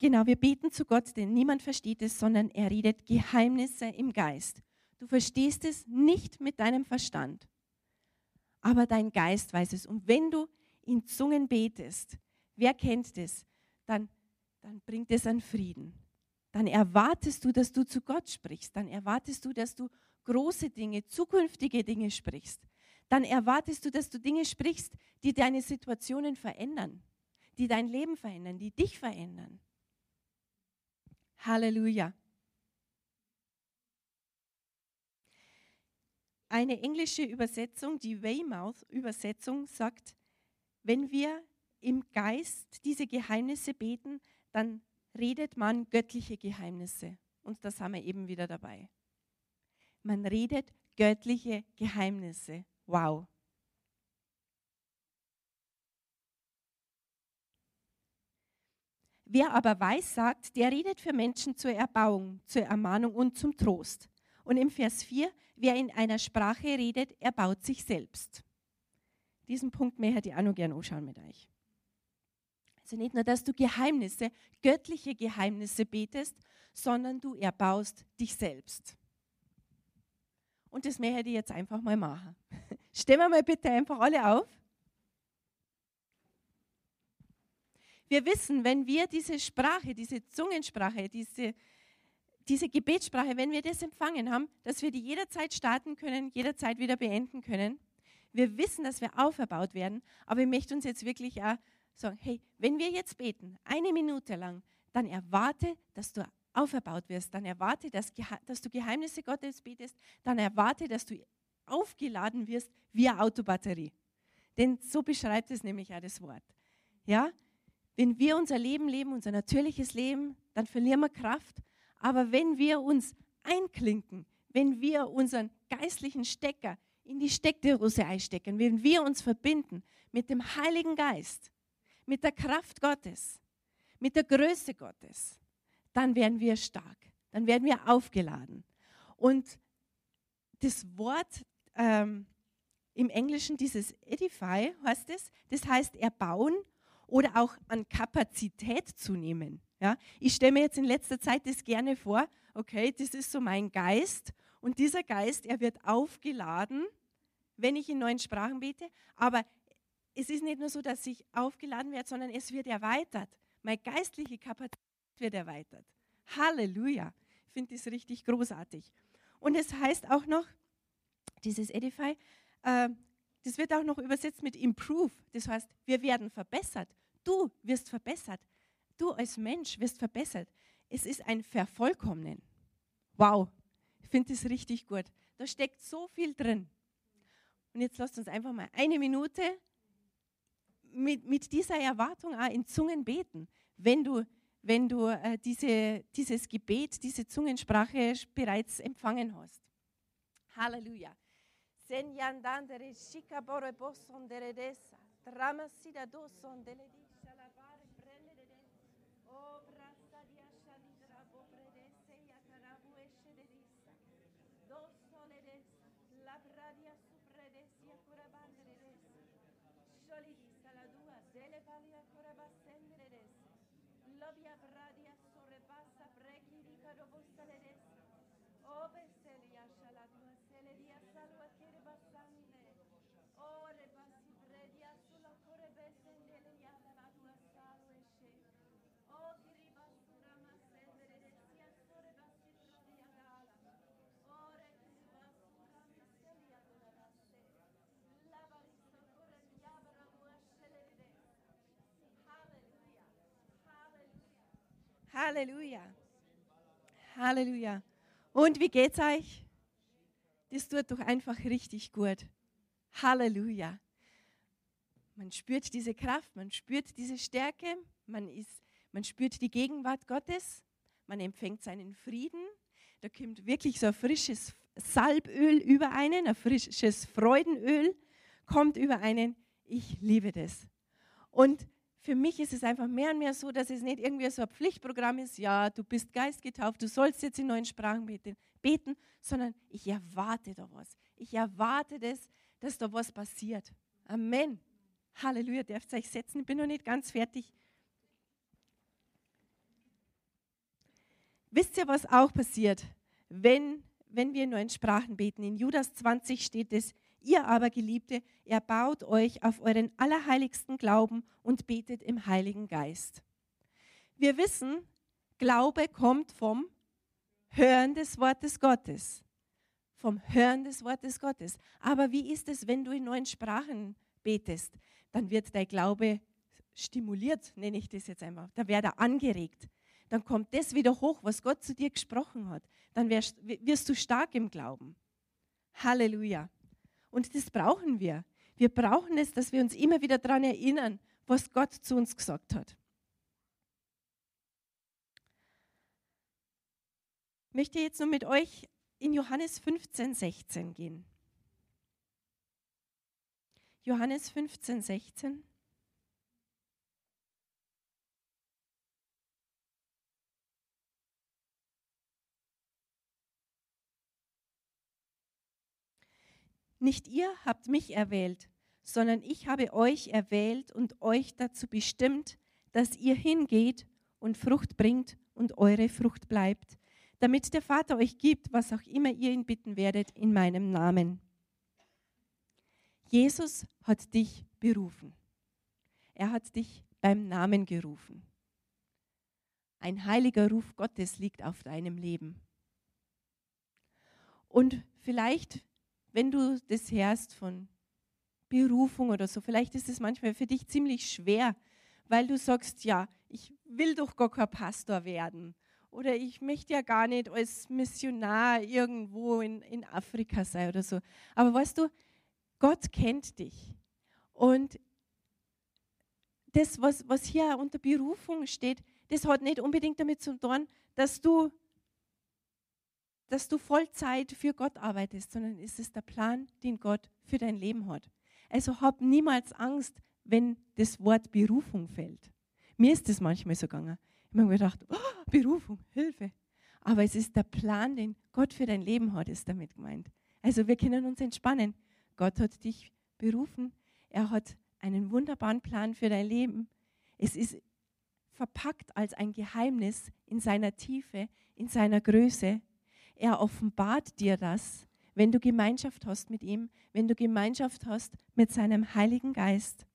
Genau, wir beten zu Gott, denn niemand versteht es, sondern er redet Geheimnisse im Geist. Du verstehst es nicht mit deinem Verstand, aber dein Geist weiß es. Und wenn du in Zungen betest, wer kennt das, dann, dann bringt es an Frieden. Dann erwartest du, dass du zu Gott sprichst. Dann erwartest du, dass du große Dinge, zukünftige Dinge sprichst. Dann erwartest du, dass du Dinge sprichst, die deine Situationen verändern, die dein Leben verändern, die dich verändern. Halleluja. Eine englische Übersetzung, die Weymouth-Übersetzung, sagt, wenn wir im Geist diese Geheimnisse beten, dann redet man göttliche Geheimnisse. Und das haben wir eben wieder dabei. Man redet göttliche Geheimnisse. Wow. Wer aber weiß sagt, der redet für Menschen zur Erbauung, zur Ermahnung und zum Trost. Und im Vers 4, wer in einer Sprache redet, erbaut sich selbst. Diesen Punkt mehr hätte ich auch noch gerne anschauen mit euch. Also nicht nur, dass du Geheimnisse, göttliche Geheimnisse betest, sondern du erbaust dich selbst. Und das mehr hätte ich jetzt einfach mal machen. Stellen wir mal bitte einfach alle auf. Wir wissen, wenn wir diese Sprache, diese Zungensprache, diese, diese Gebetssprache, wenn wir das empfangen haben, dass wir die jederzeit starten können, jederzeit wieder beenden können. Wir wissen, dass wir auferbaut werden, aber ich möchte uns jetzt wirklich auch sagen, hey, wenn wir jetzt beten, eine Minute lang, dann erwarte, dass du auferbaut wirst, dann erwarte, dass, dass du Geheimnisse Gottes betest, dann erwarte, dass du aufgeladen wirst wie eine Autobatterie. Denn so beschreibt es nämlich auch das Wort. Ja, wenn wir unser Leben leben, unser natürliches Leben, dann verlieren wir Kraft. Aber wenn wir uns einklinken, wenn wir unseren geistlichen Stecker in die Steckdose einstecken, wenn wir uns verbinden mit dem Heiligen Geist, mit der Kraft Gottes, mit der Größe Gottes, dann werden wir stark, dann werden wir aufgeladen. Und das Wort ähm, im Englischen, dieses Edify heißt es, das heißt erbauen oder auch an Kapazität zu nehmen. Ja? Ich stelle mir jetzt in letzter Zeit das gerne vor, okay, das ist so mein Geist und dieser Geist, er wird aufgeladen, wenn ich in neuen Sprachen bete, aber es ist nicht nur so, dass ich aufgeladen werde, sondern es wird erweitert. Meine geistliche Kapazität wird erweitert. Halleluja. Ich finde das richtig großartig. Und es heißt auch noch, dieses Edify, äh, das wird auch noch übersetzt mit improve. Das heißt, wir werden verbessert. Du wirst verbessert. Du als Mensch wirst verbessert. Es ist ein Vervollkommnen. Wow, ich finde das richtig gut. Da steckt so viel drin. Und jetzt lasst uns einfach mal eine Minute mit, mit dieser Erwartung auch in Zungen beten. Wenn du, wenn du äh, diese, dieses Gebet, diese Zungensprache bereits empfangen hast. Halleluja. Senyandandere shikabore bosondere desa. Dramasida dosondele di Halleluja. Halleluja. Und wie geht's euch? Das tut doch einfach richtig gut. Halleluja. Man spürt diese Kraft, man spürt diese Stärke, man, ist, man spürt die Gegenwart Gottes, man empfängt seinen Frieden. Da kommt wirklich so ein frisches Salböl über einen, ein frisches Freudenöl kommt über einen. Ich liebe das. Und für mich ist es einfach mehr und mehr so, dass es nicht irgendwie so ein Pflichtprogramm ist, ja, du bist geistgetauft, du sollst jetzt in neuen Sprachen beten, beten, sondern ich erwarte da was. Ich erwarte das, dass da was passiert. Amen. Halleluja, dürft ihr euch setzen, ich bin noch nicht ganz fertig. Wisst ihr, was auch passiert, wenn, wenn wir in neuen Sprachen beten? In Judas 20 steht es, Ihr aber, Geliebte, erbaut euch auf euren allerheiligsten Glauben und betet im Heiligen Geist. Wir wissen, Glaube kommt vom Hören des Wortes Gottes. Vom Hören des Wortes Gottes. Aber wie ist es, wenn du in neuen Sprachen betest? Dann wird dein Glaube stimuliert, nenne ich das jetzt einmal. Da wird er angeregt. Dann kommt das wieder hoch, was Gott zu dir gesprochen hat. Dann wirst, wirst du stark im Glauben. Halleluja. Und das brauchen wir. Wir brauchen es, dass wir uns immer wieder daran erinnern, was Gott zu uns gesagt hat. Ich möchte jetzt nur mit euch in Johannes 15, 16 gehen. Johannes 15, 16. Nicht ihr habt mich erwählt, sondern ich habe euch erwählt und euch dazu bestimmt, dass ihr hingeht und Frucht bringt und eure Frucht bleibt, damit der Vater euch gibt, was auch immer ihr ihn bitten werdet, in meinem Namen. Jesus hat dich berufen. Er hat dich beim Namen gerufen. Ein heiliger Ruf Gottes liegt auf deinem Leben. Und vielleicht wenn du das hörst von Berufung oder so, vielleicht ist es manchmal für dich ziemlich schwer, weil du sagst, ja, ich will doch gar kein Pastor werden oder ich möchte ja gar nicht als Missionar irgendwo in, in Afrika sein oder so. Aber weißt du, Gott kennt dich. Und das, was, was hier unter Berufung steht, das hat nicht unbedingt damit zu tun, dass du dass du Vollzeit für Gott arbeitest, sondern es ist der Plan, den Gott für dein Leben hat. Also hab niemals Angst, wenn das Wort Berufung fällt. Mir ist das manchmal so gegangen. Ich habe mir gedacht, oh, Berufung, Hilfe. Aber es ist der Plan, den Gott für dein Leben hat, ist damit gemeint. Also wir können uns entspannen. Gott hat dich berufen. Er hat einen wunderbaren Plan für dein Leben. Es ist verpackt als ein Geheimnis in seiner Tiefe, in seiner Größe. Er offenbart dir das, wenn du Gemeinschaft hast mit ihm, wenn du Gemeinschaft hast mit seinem Heiligen Geist.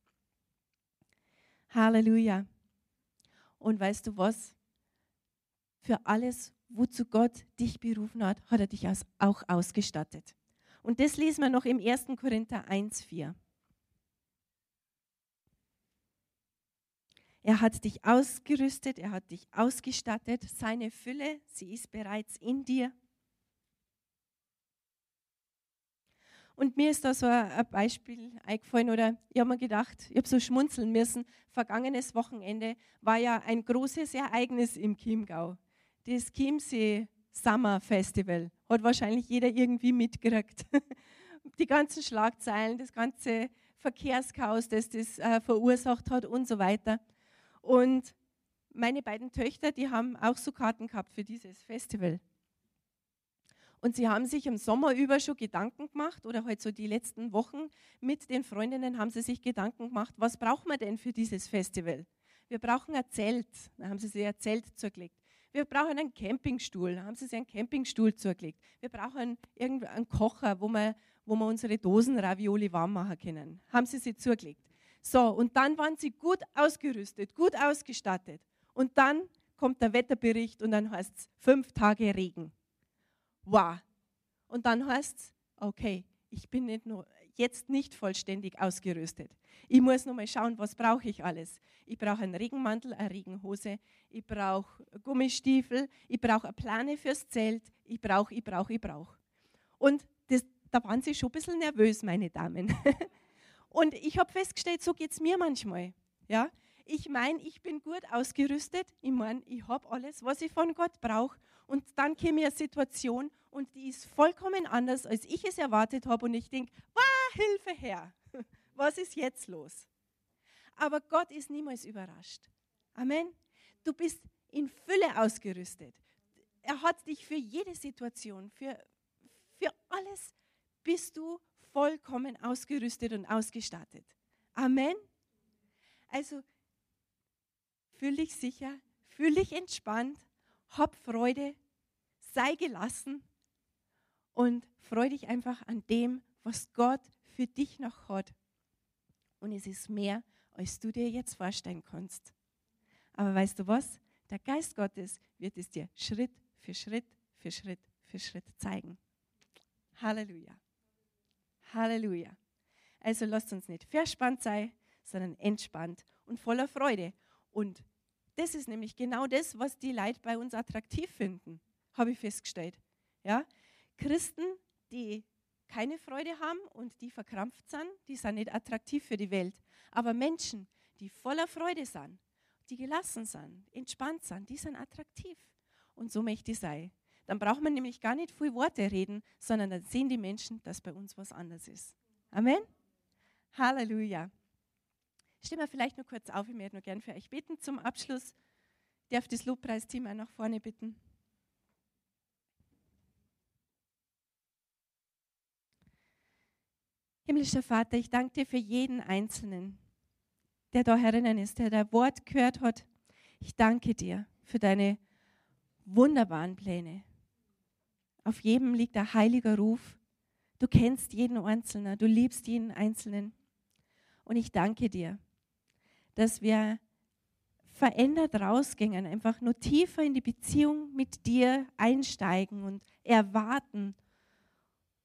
Halleluja. Und weißt du was? Für alles, wozu Gott dich berufen hat, hat er dich auch ausgestattet. Und das lesen wir noch im 1. Korinther 1,4. Er hat dich ausgerüstet, er hat dich ausgestattet. Seine Fülle, sie ist bereits in dir. Und mir ist da so ein Beispiel eingefallen oder ich habe mir gedacht, ich habe so schmunzeln müssen. Vergangenes Wochenende war ja ein großes Ereignis im Chiemgau. Das Chiemsee Summer Festival hat wahrscheinlich jeder irgendwie mitgekriegt. Die ganzen Schlagzeilen, das ganze Verkehrschaos, das das äh, verursacht hat und so weiter. Und meine beiden Töchter, die haben auch so Karten gehabt für dieses Festival. Und sie haben sich im Sommer über schon Gedanken gemacht oder halt so die letzten Wochen mit den Freundinnen haben sie sich Gedanken gemacht, was brauchen wir denn für dieses Festival? Wir brauchen ein Zelt. Da haben sie sich ein Zelt zugelegt. Wir brauchen einen Campingstuhl. Da haben sie sich einen Campingstuhl zugelegt. Wir brauchen einen Kocher, wo wir, wo wir unsere Dosen Ravioli warm machen können. Haben sie sich zugelegt. So, und dann waren sie gut ausgerüstet, gut ausgestattet. Und dann kommt der Wetterbericht und dann heißt es fünf Tage Regen wow. Und dann heißt es, okay, ich bin nicht nur jetzt nicht vollständig ausgerüstet. Ich muss noch mal schauen, was brauche ich alles. Ich brauche einen Regenmantel, eine Regenhose, ich brauche Gummistiefel, ich brauche eine Plane fürs Zelt, ich brauche, ich brauche, ich brauche. Und das, da waren sie schon ein bisschen nervös, meine Damen. Und ich habe festgestellt, so geht es mir manchmal. Ja? Ich meine, ich bin gut ausgerüstet. Ich meine, ich habe alles, was ich von Gott brauche. Und dann käme eine Situation und die ist vollkommen anders, als ich es erwartet habe. Und ich denke, Hilfe her. Was ist jetzt los? Aber Gott ist niemals überrascht. Amen. Du bist in Fülle ausgerüstet. Er hat dich für jede Situation, für, für alles bist du vollkommen ausgerüstet und ausgestattet. Amen. Also fühl dich sicher, fühl dich entspannt, hab Freude, sei gelassen und freu dich einfach an dem, was Gott für dich noch hat. Und es ist mehr, als du dir jetzt vorstellen kannst. Aber weißt du was? Der Geist Gottes wird es dir Schritt für Schritt für Schritt für Schritt zeigen. Halleluja. Halleluja. Also lasst uns nicht verspannt sein, sondern entspannt und voller Freude. Und das ist nämlich genau das, was die Leute bei uns attraktiv finden, habe ich festgestellt. Ja? Christen, die keine Freude haben und die verkrampft sind, die sind nicht attraktiv für die Welt. Aber Menschen, die voller Freude sind, die gelassen sind, entspannt sind, die sind attraktiv. Und so möchte ich sein. Dann braucht man nämlich gar nicht viel Worte reden, sondern dann sehen die Menschen, dass bei uns was anderes ist. Amen. Halleluja. Stehen wir vielleicht nur kurz auf, ich möchte nur gern für euch beten zum Abschluss. Ich darf das Lobpreisteam auch nach vorne bitten. Himmlischer Vater, ich danke dir für jeden Einzelnen, der da herinnen ist, der dein Wort gehört hat. Ich danke dir für deine wunderbaren Pläne. Auf jedem liegt ein heiliger Ruf. Du kennst jeden Einzelnen, du liebst jeden Einzelnen. Und ich danke dir, dass wir verändert rausgehen, einfach nur tiefer in die Beziehung mit dir einsteigen und erwarten.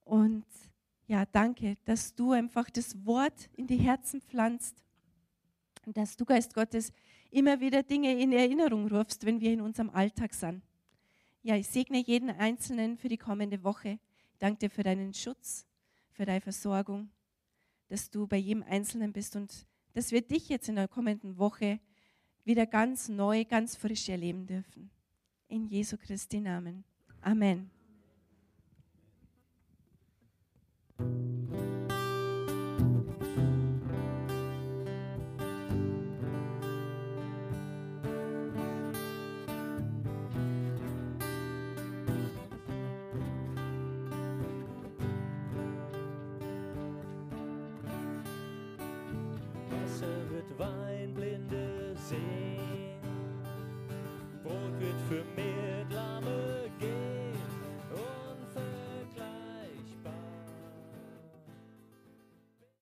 Und ja, danke, dass du einfach das Wort in die Herzen pflanzt und dass du, Geist Gottes, immer wieder Dinge in Erinnerung rufst, wenn wir in unserem Alltag sind. Ja, ich segne jeden Einzelnen für die kommende Woche. Ich danke dir für deinen Schutz, für deine Versorgung, dass du bei jedem Einzelnen bist und dass wir dich jetzt in der kommenden Woche wieder ganz neu, ganz frisch erleben dürfen. In Jesu Christi Namen. Amen.